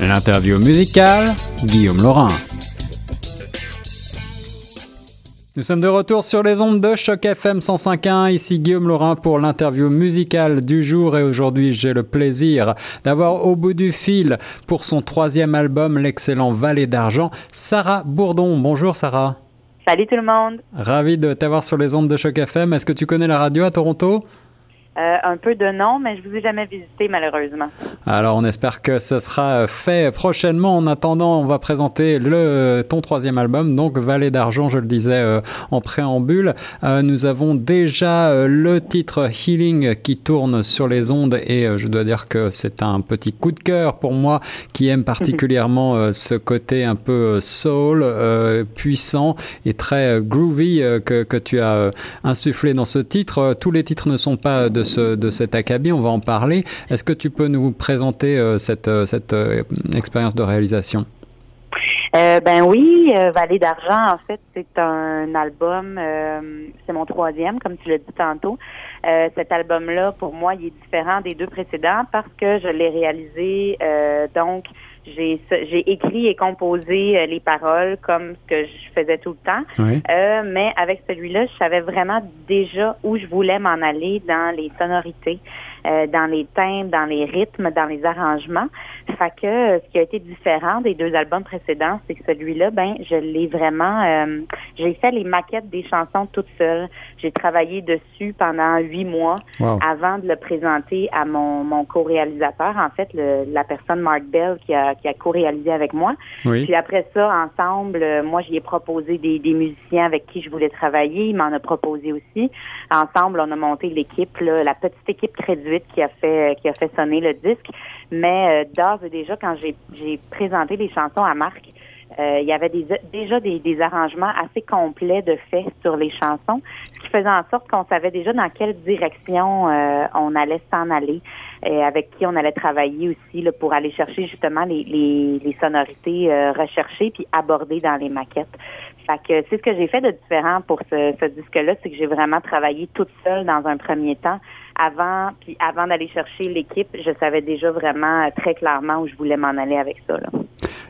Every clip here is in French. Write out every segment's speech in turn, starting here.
L'interview musicale, Guillaume Laurin. Nous sommes de retour sur les ondes de Choc FM 105.1. Ici Guillaume Laurin pour l'interview musicale du jour et aujourd'hui j'ai le plaisir d'avoir au bout du fil pour son troisième album, l'excellent Vallée d'Argent, Sarah Bourdon. Bonjour Sarah. Salut tout le monde. Ravi de t'avoir sur les ondes de Choc FM. Est-ce que tu connais la radio à Toronto? Euh, un peu de nom, mais je vous ai jamais visité malheureusement. Alors on espère que ce sera fait prochainement. En attendant, on va présenter le ton troisième album, donc Vallée d'argent, je le disais euh, en préambule. Euh, nous avons déjà le titre Healing qui tourne sur les ondes et je dois dire que c'est un petit coup de cœur pour moi qui aime particulièrement ce côté un peu soul, puissant et très groovy que, que tu as insufflé dans ce titre. Tous les titres ne sont pas de de, cet acabit, on va en parler. Est-ce que tu peux nous présenter euh, cette, euh, cette euh, expérience de réalisation? ben oui, Vallée d'argent, en fait, c'est un album, c'est mon troisième, comme tu l'as dit tantôt. cet album-là, pour moi, il est différent des deux précédents parce que je l'ai réalisé donc j'ai j'ai écrit et composé euh, les paroles comme ce que je faisais tout le temps. Euh, mais avec celui-là, je savais vraiment déjà où je voulais m'en aller dans les sonorités. Euh, dans les thèmes, dans les rythmes, dans les arrangements. Fait que euh, ce qui a été différent des deux albums précédents, c'est que celui-là, ben, je l'ai vraiment, euh, j'ai fait les maquettes des chansons toute seule. J'ai travaillé dessus pendant huit mois avant de le présenter à mon, mon co-réalisateur, en fait, le, la personne Mark Bell qui a, qui a co-réalisé avec moi. Puis après ça, ensemble, moi, j'y ai proposé des, des musiciens avec qui je voulais travailler. Il m'en a proposé aussi. Ensemble, on a monté l'équipe, la petite équipe crédit qui a fait qui a fait sonner le disque. Mais euh, d'ores et déjà, quand j'ai présenté les chansons à Marc, euh, il y avait déjà des, arrangements assez complets de faits sur les chansons, ce qui faisait en sorte qu'on savait déjà dans quelle direction euh, on allait s'en aller, et avec qui on allait travailler aussi pour aller chercher justement les, sonorités recherchées puis abordées dans les maquettes. Fait c'est ce que j'ai fait de différent pour ce, ce disque-là, c'est que j'ai vraiment travaillé toute seule dans un premier temps avant, puis avant d'aller chercher l'équipe, je savais déjà vraiment euh, très clairement où je voulais m'en aller avec ça.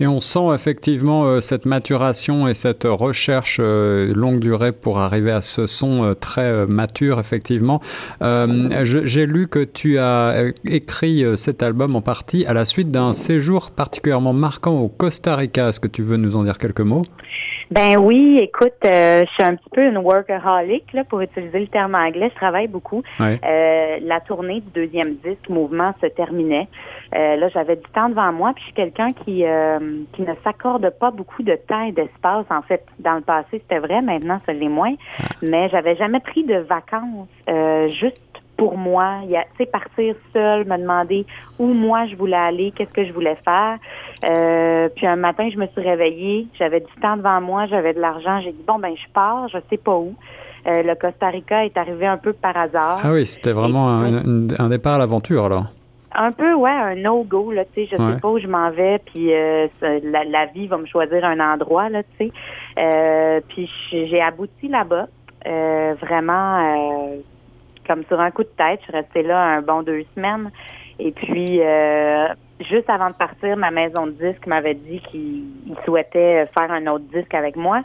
Et on sent effectivement euh, cette maturation et cette recherche euh, longue durée pour arriver à ce son très mature, effectivement. J'ai lu que tu as écrit cet album en partie à la suite d'un séjour particulièrement marquant au Costa Rica. Est-ce que tu veux nous en dire quelques mots? Ben oui, écoute, euh, je suis un petit peu une workaholic, là, pour utiliser le terme anglais. Je travaille beaucoup. Euh, la tournée du deuxième disque, Mouvement, se terminait. Euh, là, j'avais du temps devant moi, puis je suis quelqu'un qui, qui ne s'accorde pas beaucoup de temps et d'espace. En fait, dans le passé, c'était vrai. Maintenant, ça l'est moins. Ah. Mais j'avais jamais pris de vacances juste pour moi. Il y a, partir seule, me demander où moi je voulais aller, qu'est-ce que je voulais faire. Euh, puis un matin, je me suis réveillée, j'avais du temps devant moi, j'avais de l'argent. J'ai dit bon ben je pars, je sais pas où. Euh, le Costa Rica est arrivé un peu par hasard. Ah oui, c'était vraiment un, départ à l'aventure alors. Un peu, ouais, un no-go, là, tu sais, je sais pas où je m'en vais, puis euh, la, vie va me choisir un endroit, là, tu sais. puis j'ai abouti là-bas, vraiment comme sur un coup de tête. Je suis restée là un bon deux semaines. Et puis, euh, juste avant de partir, ma maison de disque m'avait dit qu'il souhaitait faire un autre disque avec moi.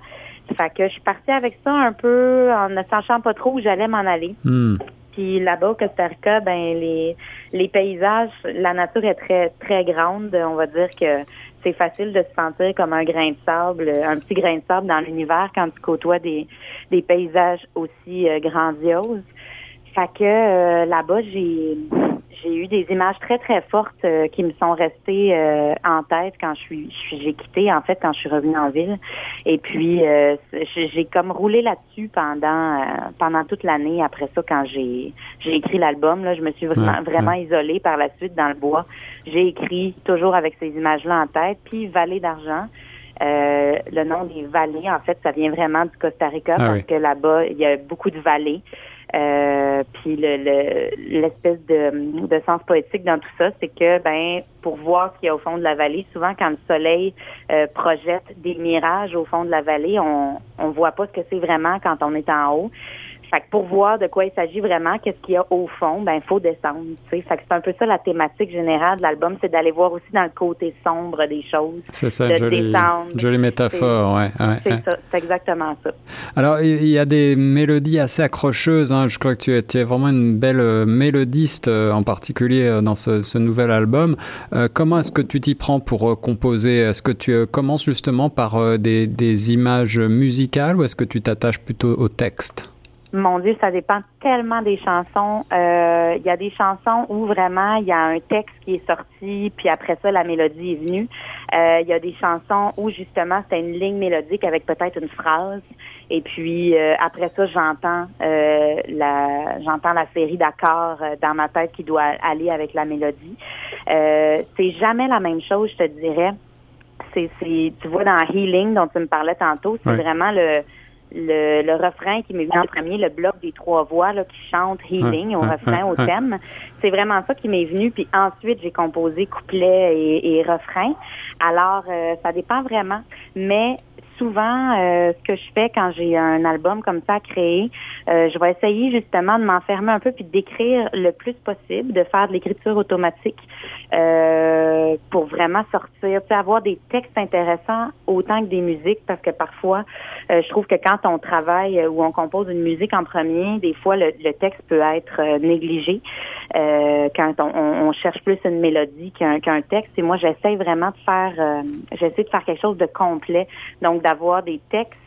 Fait que je suis partie avec ça un peu en ne sachant pas trop où j'allais m'en aller. Hmm. Puis là-bas au Costa Rica, ben les les paysages, la nature est très très grande. On va dire que c'est facile de se sentir comme un grain de sable, un petit grain de sable dans l'univers quand tu côtoies des des paysages aussi euh, grandioses. Fait que euh, là-bas, j'ai j'ai eu des images très très fortes euh, qui me sont restées euh, en tête quand je suis j'ai quitté en fait quand je suis revenue en ville. Et puis j'ai comme roulé là-dessus pendant pendant toute l'année. Après ça quand j'ai j'ai écrit l'album là je me suis vraiment vraiment isolée par la suite dans le bois. J'ai écrit toujours avec ces images là en tête. Puis Vallée d'argent le nom des vallées, en fait, ça vient vraiment du Costa Rica ah parce que là-bas, il y a beaucoup de vallées. Euh, puis l'espèce le, de, sens poétique dans tout ça, c'est que ben pour voir ce qu'il y a au fond de la vallée, souvent quand le soleil euh, projette des mirages au fond de la vallée, on on voit pas ce que c'est vraiment quand on est en haut. Fait que pour voir de quoi il s'agit vraiment, qu'est-ce qu'il y a au fond, ben faut descendre. Fait que c'est un peu ça la thématique générale de l'album, c'est d'aller voir aussi dans le côté sombre des choses. C'est ça, jolie, jolie métaphore, ouais. c'est ça, c'est exactement ça. Alors il y a des mélodies assez accrocheuses. Hein. Je crois que tu es, tu es vraiment une belle euh, mélodiste, euh, en particulier euh, dans ce, ce nouvel album. comment est-ce que tu t'y prends pour composer? Est-ce que tu commences justement par des, des images musicales ou est-ce que tu t'attaches plutôt au texte? Mon Dieu, ça dépend tellement des chansons. Euh, il y a des chansons où vraiment il y a un texte qui est sorti, puis après ça la mélodie est venue. Euh, il y a des chansons où justement c'est une ligne mélodique avec peut-être une phrase, et puis euh, après ça j'entends la j'entends la série d'accords dans ma tête qui doit aller avec la mélodie. c'est jamais la même chose, je te dirais. C'est, c'est tu vois dans Healing dont tu me parlais tantôt, c'est vraiment le le, le, refrain qui m'est venu en premier, le bloc des trois voix là, qui chante Healing au refrain, au thème. C'est vraiment ça qui m'est venu. Puis ensuite, j'ai composé couplet et, et refrain. Alors, euh, ça dépend vraiment. Mais souvent, euh, ce que je fais quand j'ai un album comme ça à créer, euh, je vais essayer justement de m'enfermer un peu puis d'écrire le plus possible, de faire de l'écriture automatique euh, pour vraiment sortir, avoir des textes intéressants autant que des musiques parce que parfois, je trouve que quand on travaille ou on compose une musique en premier, des fois le, texte peut être négligé quand on, cherche plus une mélodie qu'un texte. Et moi, j'essaie vraiment de faire, j'essaie de faire quelque chose de complet. Donc d'avoir des textes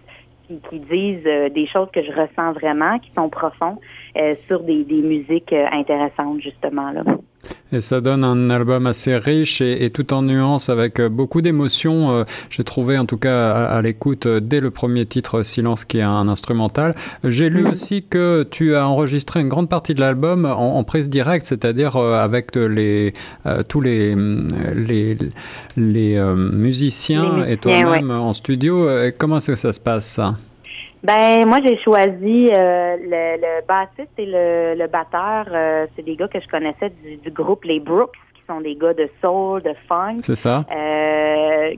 qui, qui disent euh, des choses que je ressens vraiment, qui sont profonds, euh, sur des, des musiques euh, intéressantes, justement. Là. Et ça donne un album assez riche et, tout en nuances avec euh, beaucoup d'émotions. Euh, j'ai trouvé en tout cas à, l'écoute euh, dès le premier titre Silence qui est un instrumental. J'ai lu aussi que tu as enregistré une grande partie de l'album en, prise directe, c'est-à-dire avec les, tous les, les, les musiciens et toi-même en studio. Comment est-ce que ça se passe ça? Ben moi j'ai choisi euh, le, le bassiste et le, le batteur, euh, c'est des gars que je connaissais du, du groupe Les Brooks sont des gars de soul, de funk. C'est ça. Euh,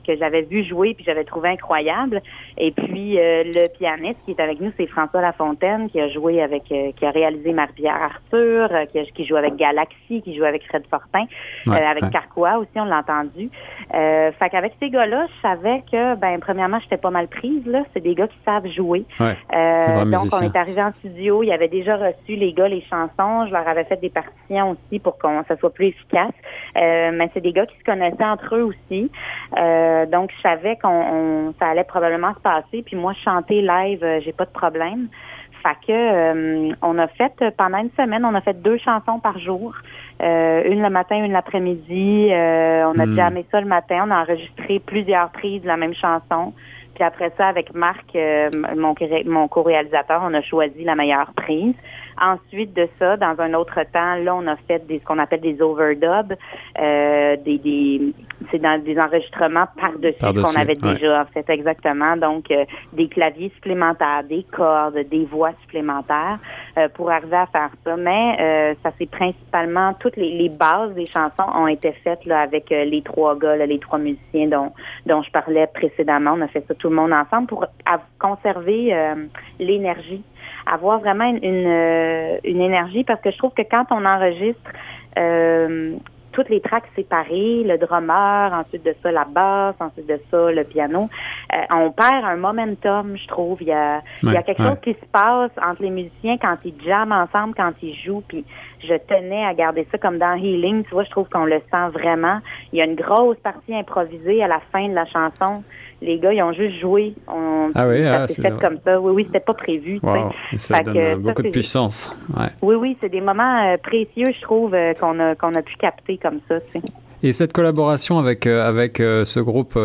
que j'avais vu jouer puis j'avais trouvé incroyable. Et puis euh, le pianiste qui est avec nous, c'est François Lafontaine qui a joué avec, euh, qui a réalisé Marie-Pierre Arthur, qui, qui, joue avec Galaxy, qui joue avec Fred Fortin, avec Carquois aussi, on l'a entendu. fait qu'avec ces gars-là, je savais que, ben premièrement, j'étais pas mal prise là. C'est des gars qui savent jouer. donc on est arrivé en studio, il y avait déjà reçu les gars les chansons. Je leur avais fait des partitions aussi pour qu'on ça soit plus efficace. Euh, mais c'est des gars qui se connaissaient entre eux aussi. Euh, donc, je savais qu'on ça allait probablement se passer. Puis moi, chanter live, euh, j'ai pas de problème. Fait que on a fait pendant une semaine, on a fait deux chansons par jour. une le matin, une l'après-midi. on a jamais hmm. ça le matin. On a enregistré plusieurs prises de la même chanson. Puis après ça, avec Marc, mon, mon co-réalisateur, on a choisi la meilleure prise. Ensuite de ça, dans un autre temps, là, on a fait des, ce qu'on appelle des overdubs, euh, des, des c'est dans des enregistrements par-dessus ce qu'on avait déjà fait exactement. Donc, euh, des claviers supplémentaires, des cordes, des voix supplémentaires euh, pour arriver à faire ça. Mais euh, ça c'est principalement toutes les, les, bases des chansons ont été faites là avec les trois gars, les trois musiciens dont dont je parlais précédemment. On a fait ça tout le monde ensemble pour conserver l'énergie avoir vraiment une, une, euh, une, énergie parce que je trouve que quand on enregistre euh, toutes les tracks séparées, le drummer, ensuite de ça la basse, ensuite de ça le piano, euh, on perd un momentum, je trouve. Il y a, il y a quelque chose qui se passe entre les musiciens quand ils jamment ensemble, quand ils jouent. Puis je tenais à garder ça comme dans Healing. Tu vois, je trouve qu'on le sent vraiment. Il y a une grosse partie improvisée à la fin de la chanson les gars, ils ont juste joué. ah oui, ça ah, s'est fait comme ça. Oui, oui, c'était pas prévu. Ça donne beaucoup de puissance. Oui, oui, c'est des moments euh, précieux, je trouve, euh, qu'on a, qu'on a pu capter comme ça. Et cette collaboration avec, euh, avec ce groupe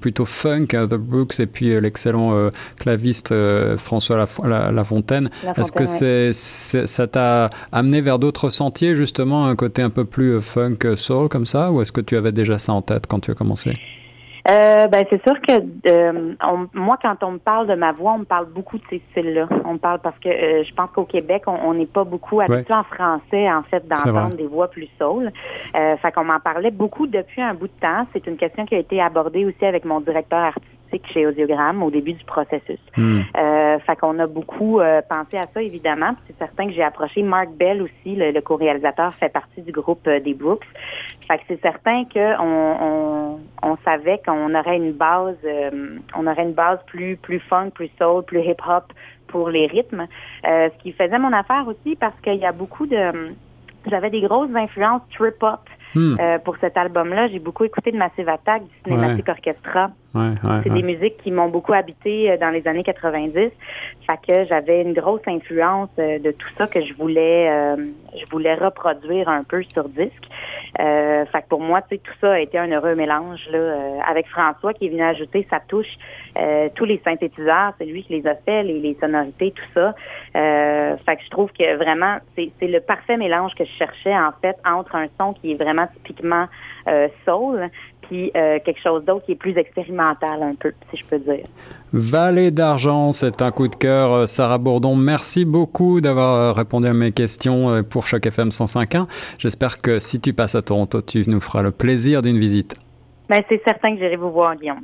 plutôt funk, The Brooks, et puis l'excellent claviste François Lafontaine, est-ce que c'est, ça t'a amené vers d'autres sentiers, justement, un côté un peu plus funk soul comme ça, ou est-ce que tu avais déjà ça en tête quand tu as commencé? Euh, ben c'est sûr que euh, moi quand on me parle de ma voix, on me parle beaucoup de ces styles-là. On me parle parce que euh, je pense qu'au Québec, on n'est pas beaucoup habitué en français en fait d'entendre des voix plus soul. Euh, fait qu'on m'en parlait beaucoup depuis un bout de temps. C'est une question qui a été abordée aussi avec mon directeur artistique chez Audiogramme au début du processus. Hmm. Euh, fait qu'on a beaucoup euh, pensé à ça, évidemment. C'est certain que j'ai approché Mark Bell aussi, le, le co-réalisateur, fait partie du groupe euh, des Brooks. Fait que c'est certain qu'on on, on savait qu'on aurait une base, euh, on aurait une base plus plus funk, plus soul, plus hip-hop pour les rythmes. Euh, ce qui faisait mon affaire aussi parce qu'il y a beaucoup de, j'avais des grosses influences trip-hop. Hmm. Euh, pour cet album-là, j'ai beaucoup écouté de Massive Attack, du Cinématique Orchestra. Ouais, ouais, C'est des musiques qui m'ont beaucoup habité euh, dans les années 90. Fait que j'avais une grosse influence euh, de tout ça que je voulais euh, je voulais reproduire un peu sur disque. Euh, fait que pour moi, tu sais, tout ça a été un heureux mélange là, avec François qui est venu ajouter sa touche. Euh, tous les synthétiseurs, c'est lui qui les a fait, les, les sonorités, tout ça. Euh, fait que je trouve que vraiment, c'est le parfait mélange que je cherchais en fait entre un son qui est vraiment typiquement soul, puis euh, quelque chose d'autre qui est plus expérimental un peu, si je peux dire. Vallée d'argent, c'est un coup de cœur. Euh, Sarah Bourdon, merci beaucoup d'avoir euh, répondu à mes questions pour Choc FM 105.1. J'espère que si tu passes à Toronto, tu nous feras le plaisir d'une visite. Ben, c'est certain que j'irai vous voir, Guillaume.